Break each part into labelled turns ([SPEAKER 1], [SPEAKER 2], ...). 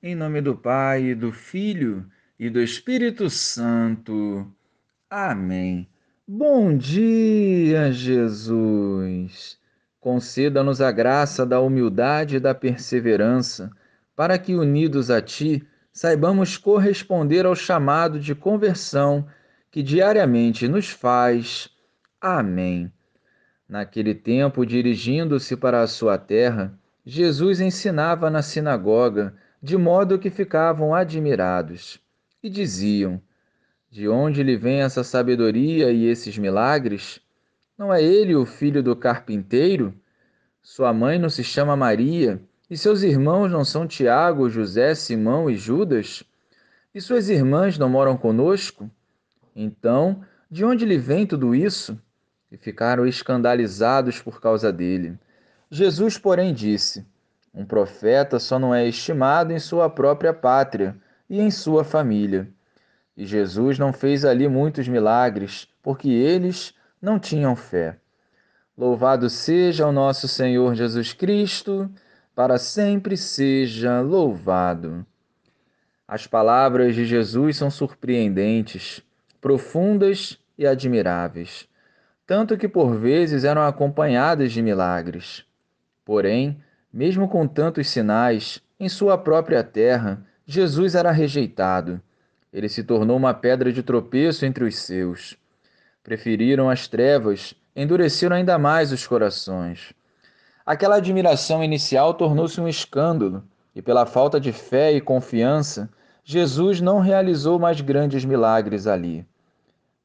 [SPEAKER 1] Em nome do Pai, do Filho e do Espírito Santo. Amém. Bom dia, Jesus. Conceda-nos a graça da humildade e da perseverança, para que, unidos a Ti, saibamos corresponder ao chamado de conversão que diariamente nos faz. Amém. Naquele tempo, dirigindo-se para a sua terra, Jesus ensinava na sinagoga de modo que ficavam admirados e diziam: De onde lhe vem essa sabedoria e esses milagres? Não é ele o filho do carpinteiro? Sua mãe não se chama Maria, e seus irmãos não são Tiago, José, Simão e Judas? E suas irmãs não moram conosco? Então, de onde lhe vem tudo isso? E ficaram escandalizados por causa dele. Jesus, porém, disse: um profeta só não é estimado em sua própria pátria e em sua família. E Jesus não fez ali muitos milagres, porque eles não tinham fé. Louvado seja o nosso Senhor Jesus Cristo, para sempre seja louvado. As palavras de Jesus são surpreendentes, profundas e admiráveis, tanto que por vezes eram acompanhadas de milagres. Porém, mesmo com tantos sinais, em sua própria terra, Jesus era rejeitado. Ele se tornou uma pedra de tropeço entre os seus. Preferiram as trevas, endureceram ainda mais os corações. Aquela admiração inicial tornou-se um escândalo, e pela falta de fé e confiança, Jesus não realizou mais grandes milagres ali.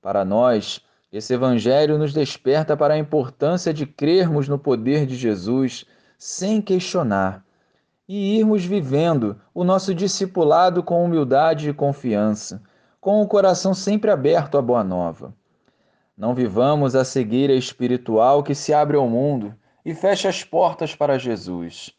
[SPEAKER 1] Para nós, esse Evangelho nos desperta para a importância de crermos no poder de Jesus sem questionar, e irmos vivendo o nosso discipulado com humildade e confiança, com o coração sempre aberto à boa nova. Não vivamos a cegueira espiritual que se abre ao mundo e fecha as portas para Jesus.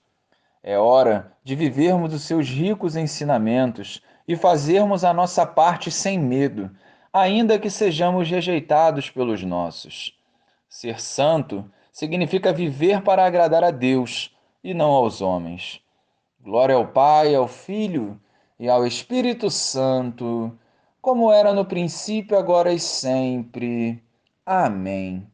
[SPEAKER 1] É hora de vivermos os seus ricos ensinamentos e fazermos a nossa parte sem medo, ainda que sejamos rejeitados pelos nossos. Ser santo significa viver para agradar a Deus e não aos homens. Glória ao Pai, ao Filho e ao Espírito Santo, como era no princípio, agora e sempre. Amém.